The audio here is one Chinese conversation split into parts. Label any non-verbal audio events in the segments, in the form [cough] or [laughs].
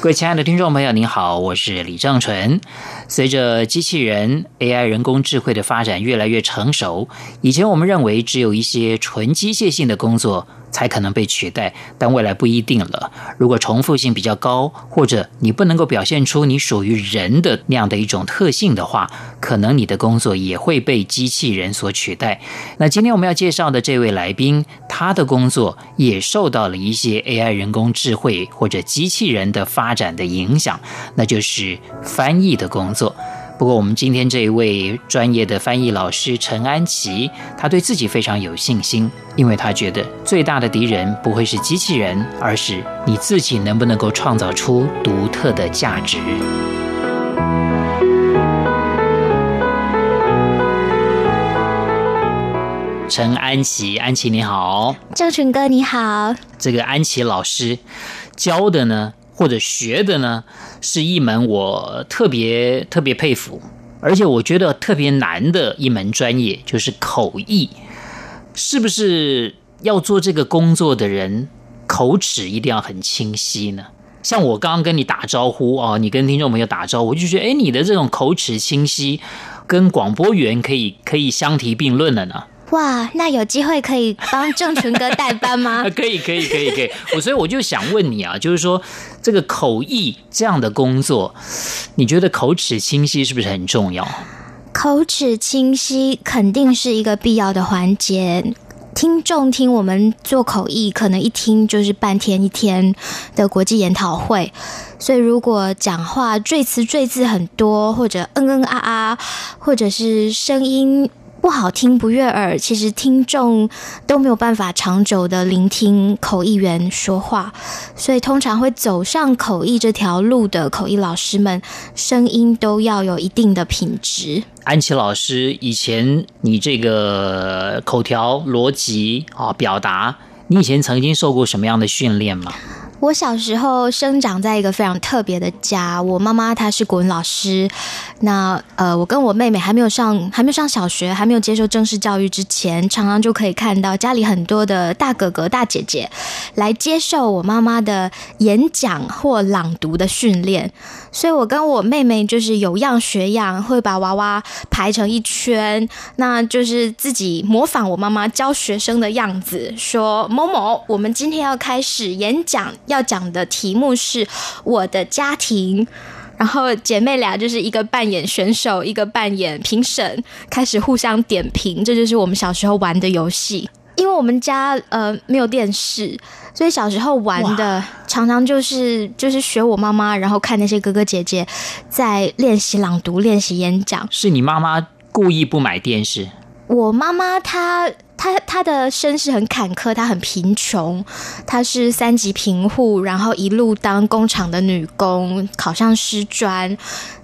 各位亲爱的听众朋友，您好，我是李正淳。随着机器人 AI 人工智慧的发展越来越成熟，以前我们认为只有一些纯机械性的工作才可能被取代，但未来不一定了。如果重复性比较高，或者你不能够表现出你属于人的那样的一种特性的话，可能你的工作也会被机器人所取代。那今天我们要介绍的这位来宾，他的工作也受到了一些 AI 人工智慧或者机器人的发展的影响，那就是翻译的工作。不过，我们今天这一位专业的翻译老师陈安琪，他对自己非常有信心，因为他觉得最大的敌人不会是机器人，而是你自己能不能够创造出独特的价值。陈安琪，安琪你好，郑群哥你好，这个安琪老师教的呢？或者学的呢，是一门我特别特别佩服，而且我觉得特别难的一门专业，就是口译。是不是要做这个工作的人，口齿一定要很清晰呢？像我刚刚跟你打招呼啊，你跟听众朋友打招呼，我就觉得，哎，你的这种口齿清晰，跟广播员可以可以相提并论了呢。哇，那有机会可以帮正淳哥代班吗？[laughs] 可以，可以，可以，可以。我所以我就想问你啊，就是说这个口译这样的工作，你觉得口齿清晰是不是很重要？口齿清晰肯定是一个必要的环节。听众听我们做口译，可能一听就是半天一天的国际研讨会，所以如果讲话赘词赘字很多，或者嗯嗯啊啊，或者是声音。不好听不悦耳，其实听众都没有办法长久的聆听口译员说话，所以通常会走上口译这条路的口译老师们，声音都要有一定的品质。安琪老师，以前你这个口条逻辑啊表达，你以前曾经受过什么样的训练吗？我小时候生长在一个非常特别的家，我妈妈她是国文老师。那呃，我跟我妹妹还没有上还没有上小学，还没有接受正式教育之前，常常就可以看到家里很多的大哥哥大姐姐来接受我妈妈的演讲或朗读的训练。所以我跟我妹妹就是有样学样，会把娃娃排成一圈，那就是自己模仿我妈妈教学生的样子，说某某，我们今天要开始演讲。要讲的题目是我的家庭，然后姐妹俩就是一个扮演选手，一个扮演评审，开始互相点评。这就是我们小时候玩的游戏。因为我们家呃没有电视，所以小时候玩的常常就是就是学我妈妈，然后看那些哥哥姐姐在练习朗读、练习演讲。是你妈妈故意不买电视？我妈妈她。他他的身世很坎坷，他很贫穷，他是三级贫户，然后一路当工厂的女工，考上师专，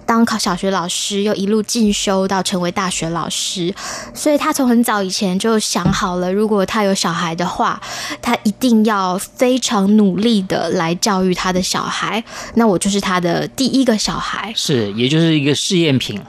当考小学老师，又一路进修到成为大学老师。所以他从很早以前就想好了，如果他有小孩的话，他一定要非常努力的来教育他的小孩。那我就是他的第一个小孩，是，也就是一个试验品。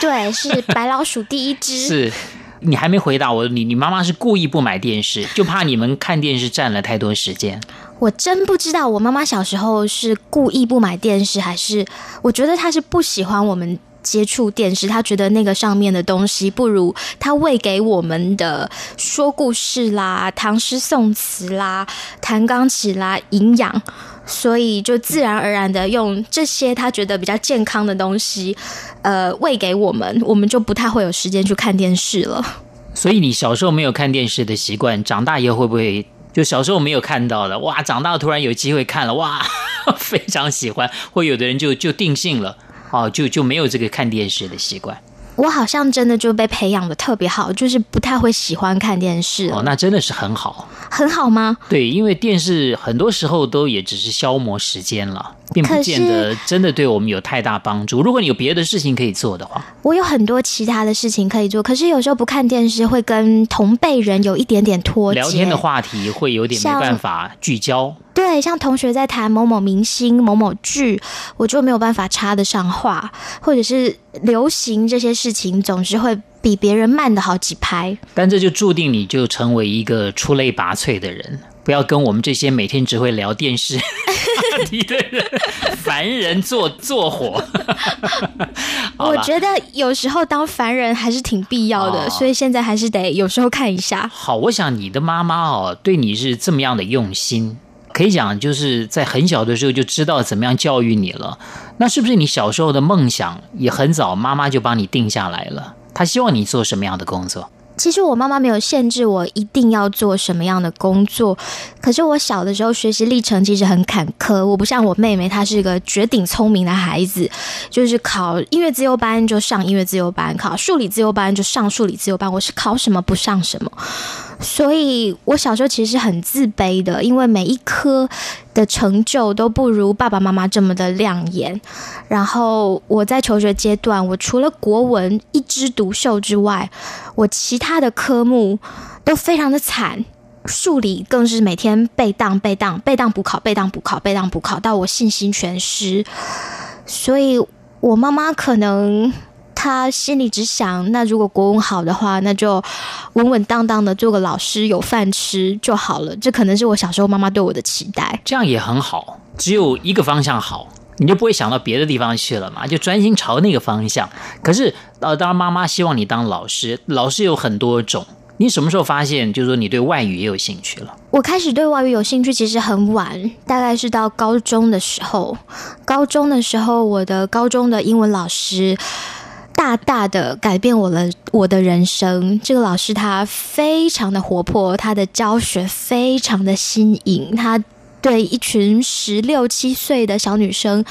对，是白老鼠第一只。[laughs] 是。你还没回答我，你你妈妈是故意不买电视，就怕你们看电视占了太多时间。我真不知道，我妈妈小时候是故意不买电视，还是我觉得她是不喜欢我们接触电视，她觉得那个上面的东西不如她喂给我们的说故事啦、唐诗宋词啦、弹钢琴啦营养。所以就自然而然的用这些他觉得比较健康的东西，呃，喂给我们，我们就不太会有时间去看电视了。所以你小时候没有看电视的习惯，长大以后会不会就小时候没有看到了？哇，长大突然有机会看了，哇，[laughs] 非常喜欢。或有的人就就定性了，哦，就就没有这个看电视的习惯。我好像真的就被培养的特别好，就是不太会喜欢看电视。哦，那真的是很好。很好吗？对，因为电视很多时候都也只是消磨时间了。并不见得真的对我们有太大帮助。如果你有别的事情可以做的话，我有很多其他的事情可以做。可是有时候不看电视，会跟同辈人有一点点脱节，聊天的话题会有点没办法聚焦。对，像同学在谈某某明星、某某剧，我就没有办法插得上话，或者是流行这些事情，总是会比别人慢的好几拍。但这就注定你就成为一个出类拔萃的人。不要跟我们这些每天只会聊电视话题的人凡人做做伙。[laughs] 我觉得有时候当凡人还是挺必要的，哦，所以现在还是得有时候看一下。好，我想你的妈妈哦，对你是这么样的用心，可以讲就是在很小的时候就知道怎么样教育你了。那是不是你小时候的梦想也很早妈妈就帮你定下来了？她希望你做什么样的工作？其实我妈妈没有限制我一定要做什么样的工作，可是我小的时候学习历程其实很坎坷。我不像我妹妹，她是一个绝顶聪明的孩子，就是考音乐自由班就上音乐自由班，考数理自由班就上数理自由班。我是考什么不上什么。所以我小时候其实很自卑的，因为每一科的成就都不如爸爸妈妈这么的亮眼。然后我在求学阶段，我除了国文一枝独秀之外，我其他的科目都非常的惨，数理更是每天背当背当背当补考背当补考背当补考，到我信心全失。所以我妈妈可能。他心里只想，那如果国文好的话，那就稳稳当当的做个老师，有饭吃就好了。这可能是我小时候妈妈对我的期待。这样也很好，只有一个方向好，你就不会想到别的地方去了嘛，就专心朝那个方向。可是，呃，当然妈妈希望你当老师，老师有很多种。你什么时候发现，就是说你对外语也有兴趣了？我开始对外语有兴趣，其实很晚，大概是到高中的时候。高中的时候，我的高中的英文老师。大大的改变我了，我的人生。这个老师他非常的活泼，他的教学非常的新颖。他对一群十六七岁的小女生，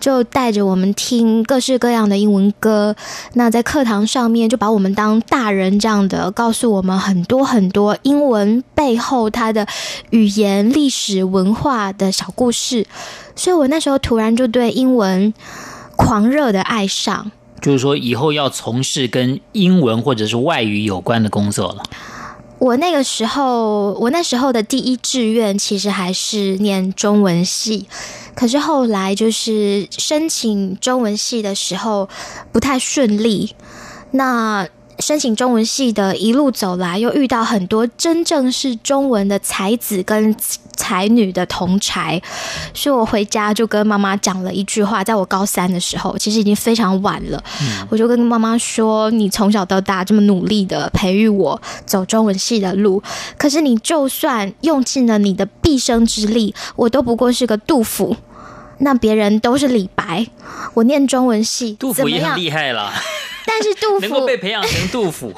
就带着我们听各式各样的英文歌。那在课堂上面，就把我们当大人这样的，告诉我们很多很多英文背后它的语言、历史、文化的小故事。所以我那时候突然就对英文狂热的爱上。就是说，以后要从事跟英文或者是外语有关的工作了。我那个时候，我那时候的第一志愿其实还是念中文系，可是后来就是申请中文系的时候不太顺利。那申请中文系的一路走来，又遇到很多真正是中文的才子跟。才女的同才，所以我回家就跟妈妈讲了一句话，在我高三的时候，其实已经非常晚了。嗯、我就跟妈妈说：“你从小到大这么努力的培育我走中文系的路，可是你就算用尽了你的毕生之力，我都不过是个杜甫，那别人都是李白。我念中文系，杜甫也很厉害了，但是杜甫能够被培养成杜甫。”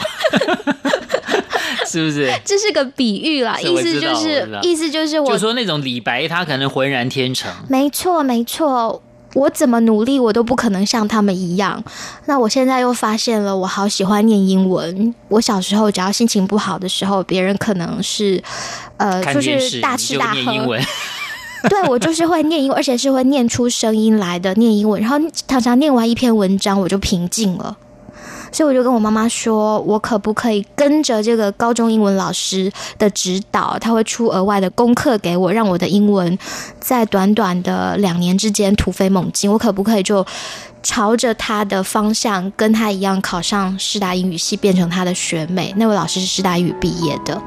是不是？这是个比喻啦，意思就是，意思就是我，就说那种李白，他可能浑然天成。没错，没错，我怎么努力，我都不可能像他们一样。那我现在又发现了，我好喜欢念英文。我小时候只要心情不好的时候，别人可能是呃，就是大吃大喝。英文 [laughs] 对，我就是会念英文，而且是会念出声音来的念英文。然后常常念完一篇文章，我就平静了。所以我就跟我妈妈说，我可不可以跟着这个高中英文老师的指导，他会出额外的功课给我，让我的英文在短短的两年之间突飞猛进。我可不可以就朝着他的方向，跟他一样考上师大英语系，变成他的学妹？那位老师是师大英语毕业的，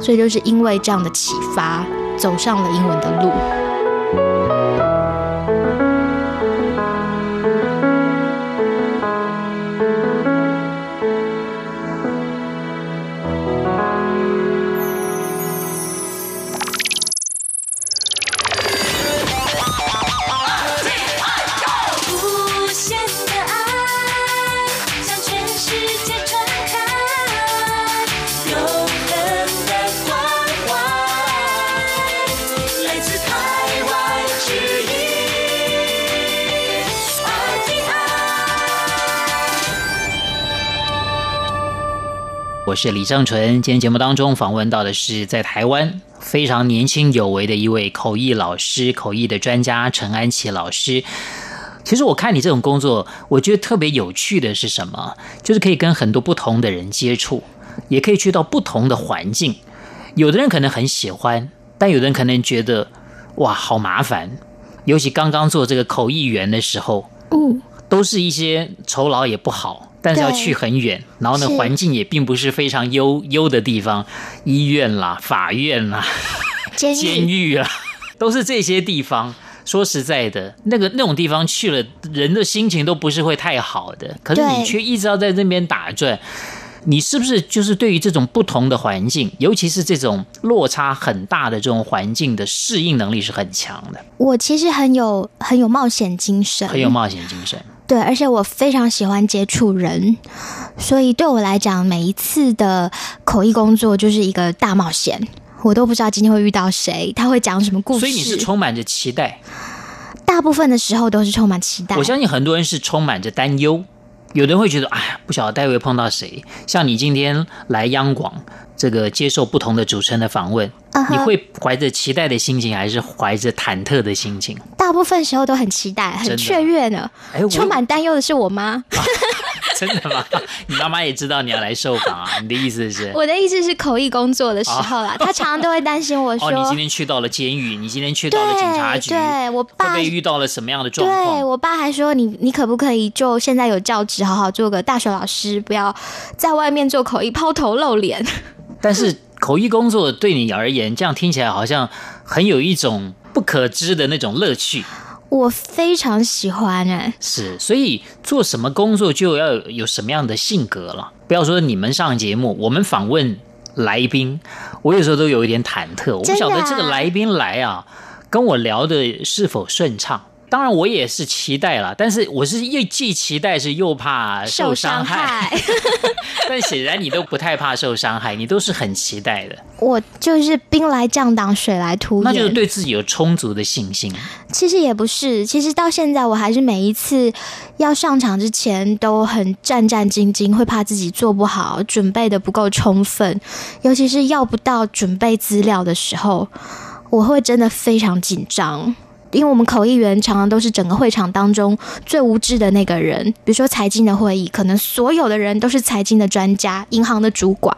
所以就是因为这样的启发，走上了英文的路。是李正淳。今天节目当中访问到的是在台湾非常年轻有为的一位口译老师、口译的专家陈安琪老师。其实我看你这种工作，我觉得特别有趣的是什么？就是可以跟很多不同的人接触，也可以去到不同的环境。有的人可能很喜欢，但有的人可能觉得哇，好麻烦。尤其刚刚做这个口译员的时候，嗯，都是一些酬劳也不好，但是要去很远，然后呢，环境也并不是非常优优的地方，医院啦、法院啦、监狱啦，[laughs] 都是这些地方。说实在的，那个那种地方去了，人的心情都不是会太好的。可是你却一直要在那边打转，你是不是就是对于这种不同的环境，尤其是这种落差很大的这种环境的适应能力是很强的？我其实很有很有冒险精神，很有冒险精神。对，而且我非常喜欢接触人，所以对我来讲，每一次的口译工作就是一个大冒险。我都不知道今天会遇到谁，他会讲什么故事，所以你是充满着期待。大部分的时候都是充满期待。我相信很多人是充满着担忧，有的人会觉得，哎呀，不晓得待会会碰到谁。像你今天来央广，这个接受不同的主持人的访问，uh-huh. 你会怀着期待的心情，还是怀着忐忑的心情？大部分时候都很期待，很雀跃呢。哎，充满担忧的是我妈。啊 [laughs] 真的吗？你妈妈也知道你要来受访啊？你的意思是？我的意思是口译工作的时候啦，她、哦、常常都会担心我说：[laughs] “哦，你今天去到了监狱，你今天去到了警察局，对我爸会会遇到了什么样的状况？”对我爸还说：“你你可不可以就现在有教职，好好做个大学老师，不要在外面做口译抛头露脸。”但是口译工作对你而言，这样听起来好像很有一种不可知的那种乐趣。我非常喜欢哎，是，所以做什么工作就要有什么样的性格了。不要说你们上节目，我们访问来宾，我有时候都有一点忐忑，我不晓得这个来宾来啊，跟我聊的是否顺畅。当然，我也是期待了，但是我是又既期待是又怕受伤害。[laughs] 但显然你都不太怕受伤害，你都是很期待的。我就是兵来将挡，水来土掩，那就是对自己有充足的信心。其实也不是，其实到现在我还是每一次要上场之前都很战战兢兢，会怕自己做不好，准备的不够充分，尤其是要不到准备资料的时候，我会真的非常紧张。因为我们口译员常常都是整个会场当中最无知的那个人，比如说财经的会议，可能所有的人都是财经的专家、银行的主管，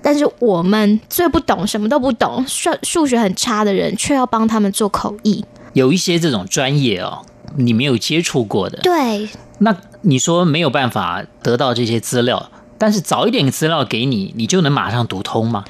但是我们最不懂、什么都不懂、数数学很差的人，却要帮他们做口译。有一些这种专业哦，你没有接触过的，对。那你说没有办法得到这些资料，但是早一点资料给你，你就能马上读通吗？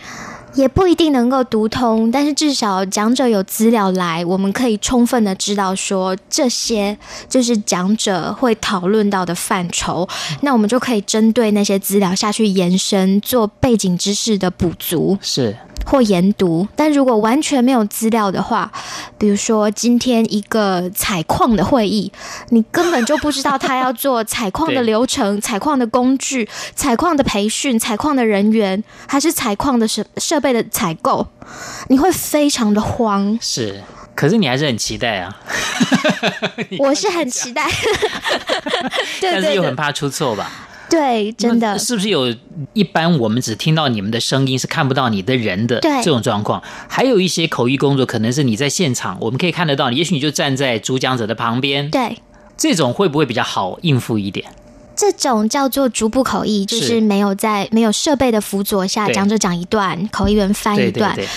也不一定能够读通，但是至少讲者有资料来，我们可以充分的知道说，这些就是讲者会讨论到的范畴，那我们就可以针对那些资料下去延伸，做背景知识的补足。是。或研读，但如果完全没有资料的话，比如说今天一个采矿的会议，你根本就不知道他要做采矿的流程、采矿的工具、采矿的培训、采矿的人员，还是采矿的设设备的采购，你会非常的慌。是，可是你还是很期待啊！[laughs] 我是很期待，[laughs] 但是又很怕出错吧？对，真的是不是有一般我们只听到你们的声音，是看不到你的人的这种状况？还有一些口译工作，可能是你在现场，我们可以看得到你，也许你就站在主讲者的旁边。对，这种会不会比较好应付一点？这种叫做逐步口译，就是没有在没有设备的辅佐下，讲者讲一段，口译员翻一段。对对对。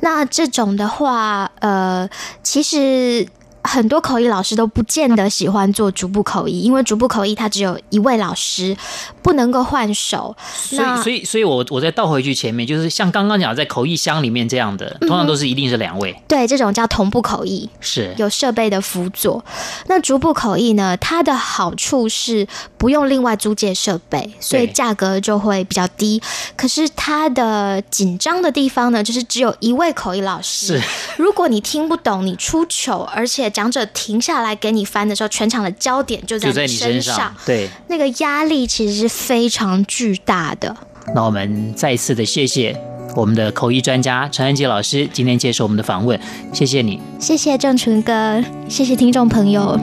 那这种的话，呃，其实。很多口译老师都不见得喜欢做逐步口译，因为逐步口译它只有一位老师，不能够换手。所以，所以，所以我我再倒回去前面，就是像刚刚讲在口译箱里面这样的，通常都是一定是两位。嗯、对，这种叫同步口译，是有设备的辅佐。那逐步口译呢？它的好处是不用另外租借设备，所以价格就会比较低。可是它的紧张的地方呢，就是只有一位口译老师。是，如果你听不懂，你出糗，而且。讲者停下来给你翻的时候，全场的焦点就在你身上，身上对，那个压力其实是非常巨大的。那我们再一次的谢谢我们的口译专家陈安吉老师今天接受我们的访问，谢谢你，谢谢郑纯哥，谢谢听众朋友。